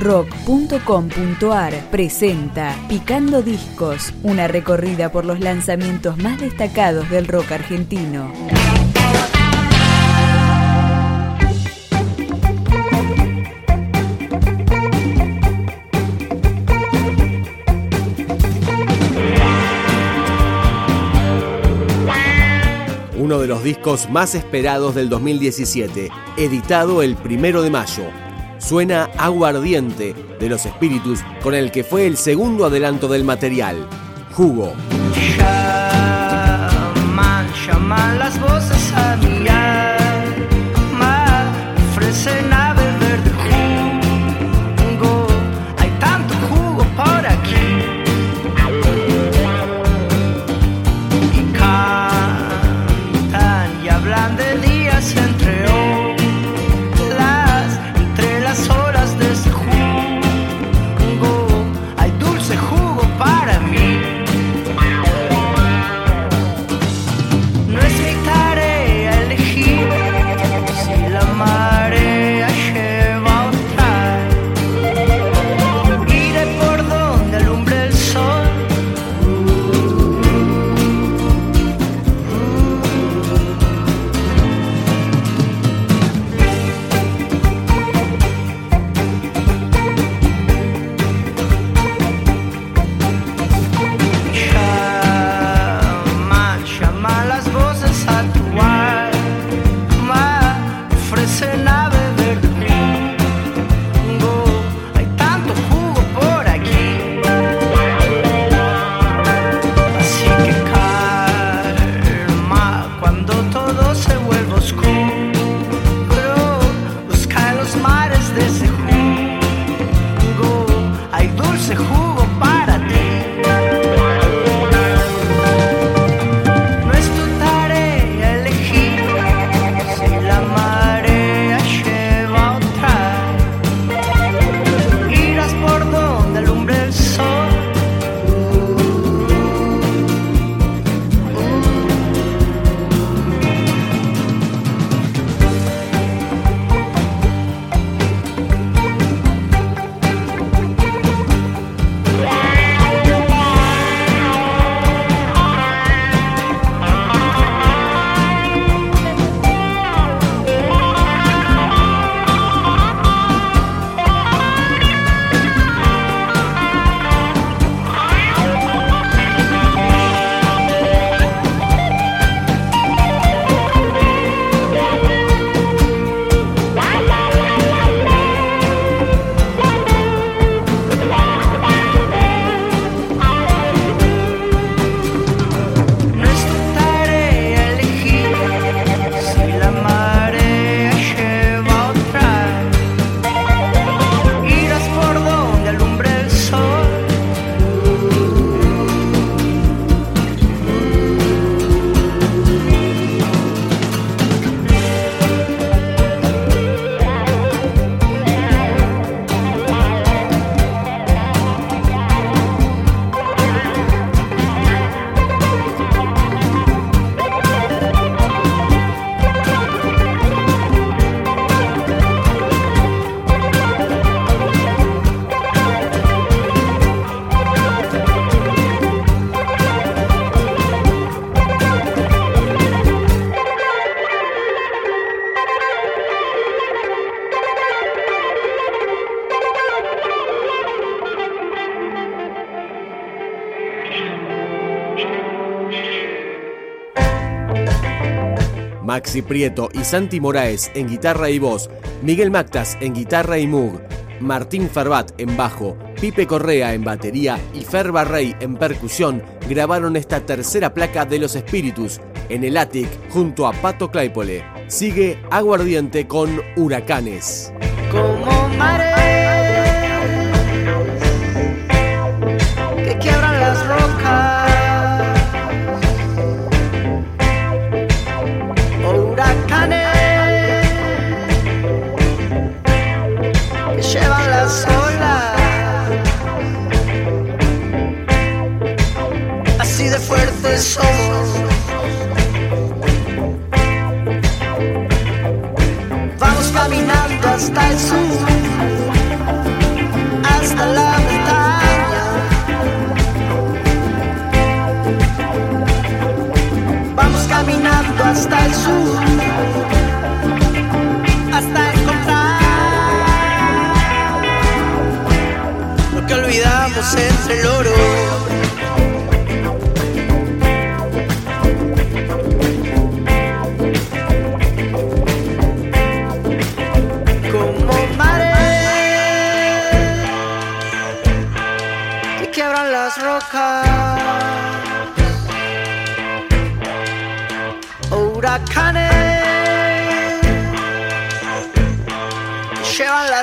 rock.com.ar presenta Picando Discos, una recorrida por los lanzamientos más destacados del rock argentino. uno de los discos más esperados del 2017, editado el primero de mayo. Suena Aguardiente de los Espíritus, con el que fue el segundo adelanto del material, Jugo. Maxi Prieto y Santi Moraes en guitarra y voz, Miguel Mactas en guitarra y mug, Martín Farbat en bajo, Pipe Correa en batería y Fer Barrey en percusión grabaron esta tercera placa de los espíritus en el Attic junto a Pato Claypole. Sigue Aguardiente con Huracanes.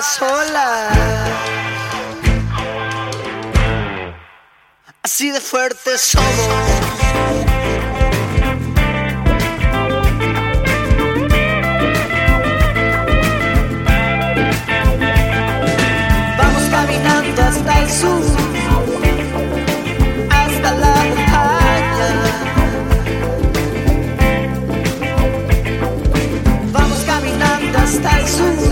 sola. Así de fuertes somos. hasta el sur, hasta la montaña. Vamos caminando hasta el sur.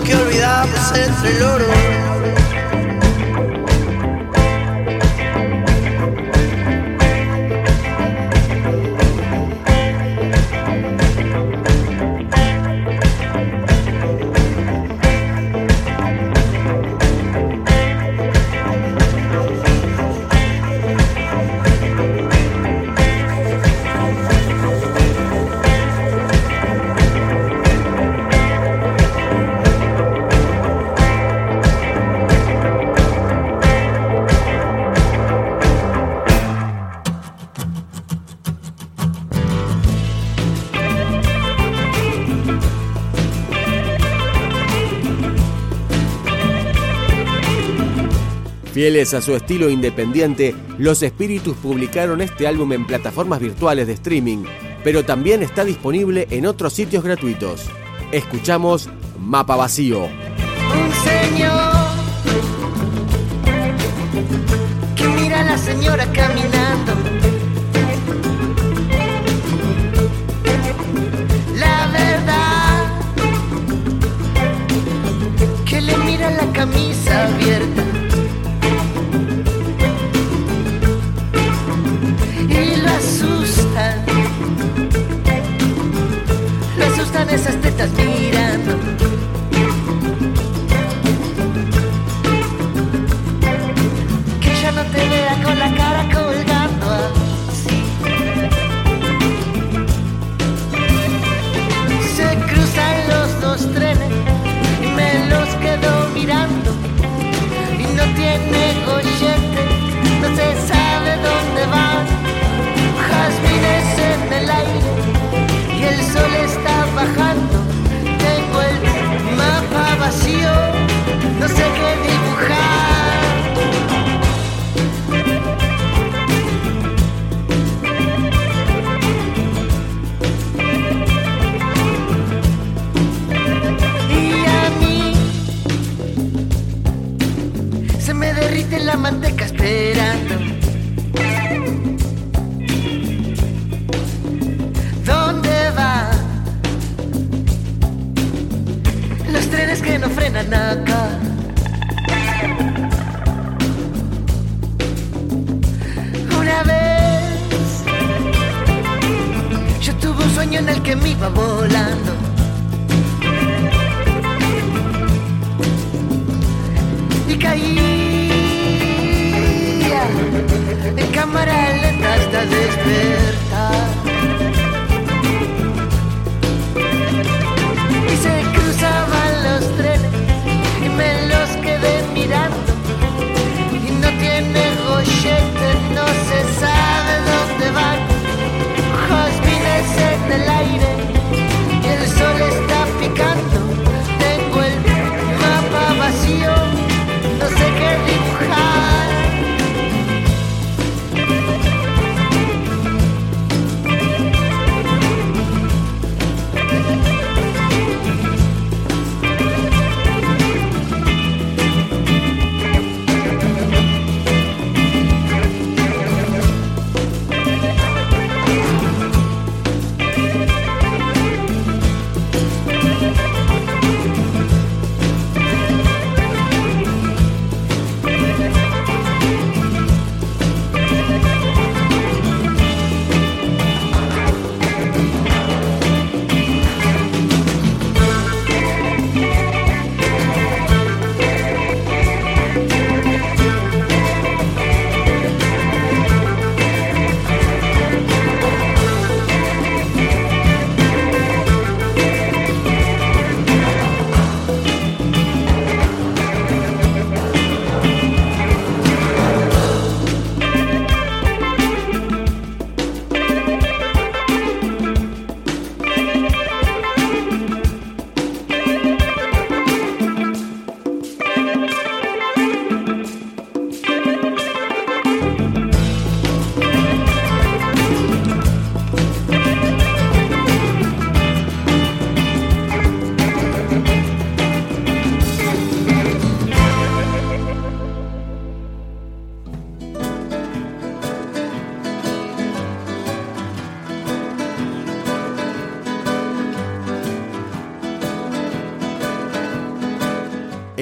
porque olvidamos entre el oro. Fieles a su estilo independiente, Los Espíritus publicaron este álbum en plataformas virtuales de streaming, pero también está disponible en otros sitios gratuitos. Escuchamos Mapa Vacío. que me iba volando.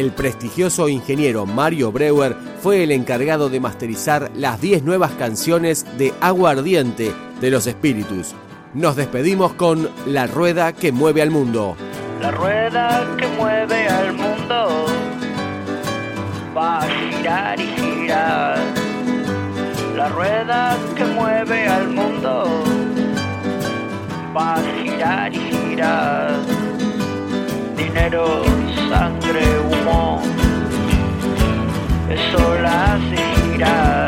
El prestigioso ingeniero Mario Breuer fue el encargado de masterizar las 10 nuevas canciones de Agua Ardiente de los Espíritus. Nos despedimos con La Rueda que mueve al mundo. La rueda que mueve al mundo va a girar y girar. La rueda que mueve al mundo va a girar y girar. Dinero, sangre, humo, eso la hace girar. Dinero,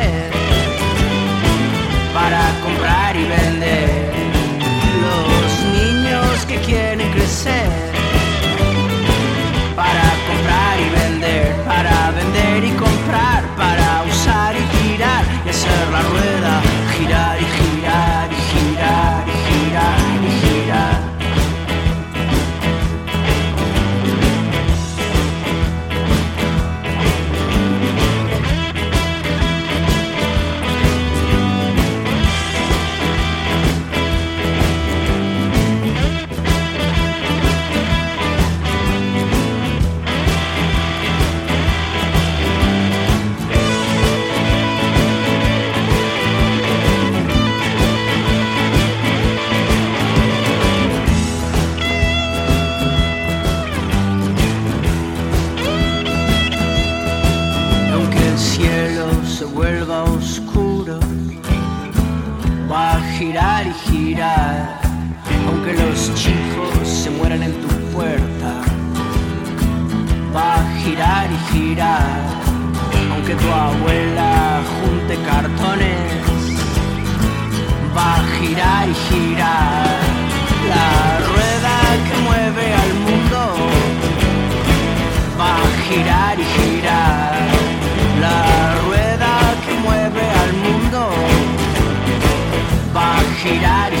girar, aunque los chicos se mueran en tu puerta. Va a girar y girar, aunque tu abuela junte cartones. Va a girar y girar, la rueda que mueve al mundo. Va a girar y girar, la va a girar y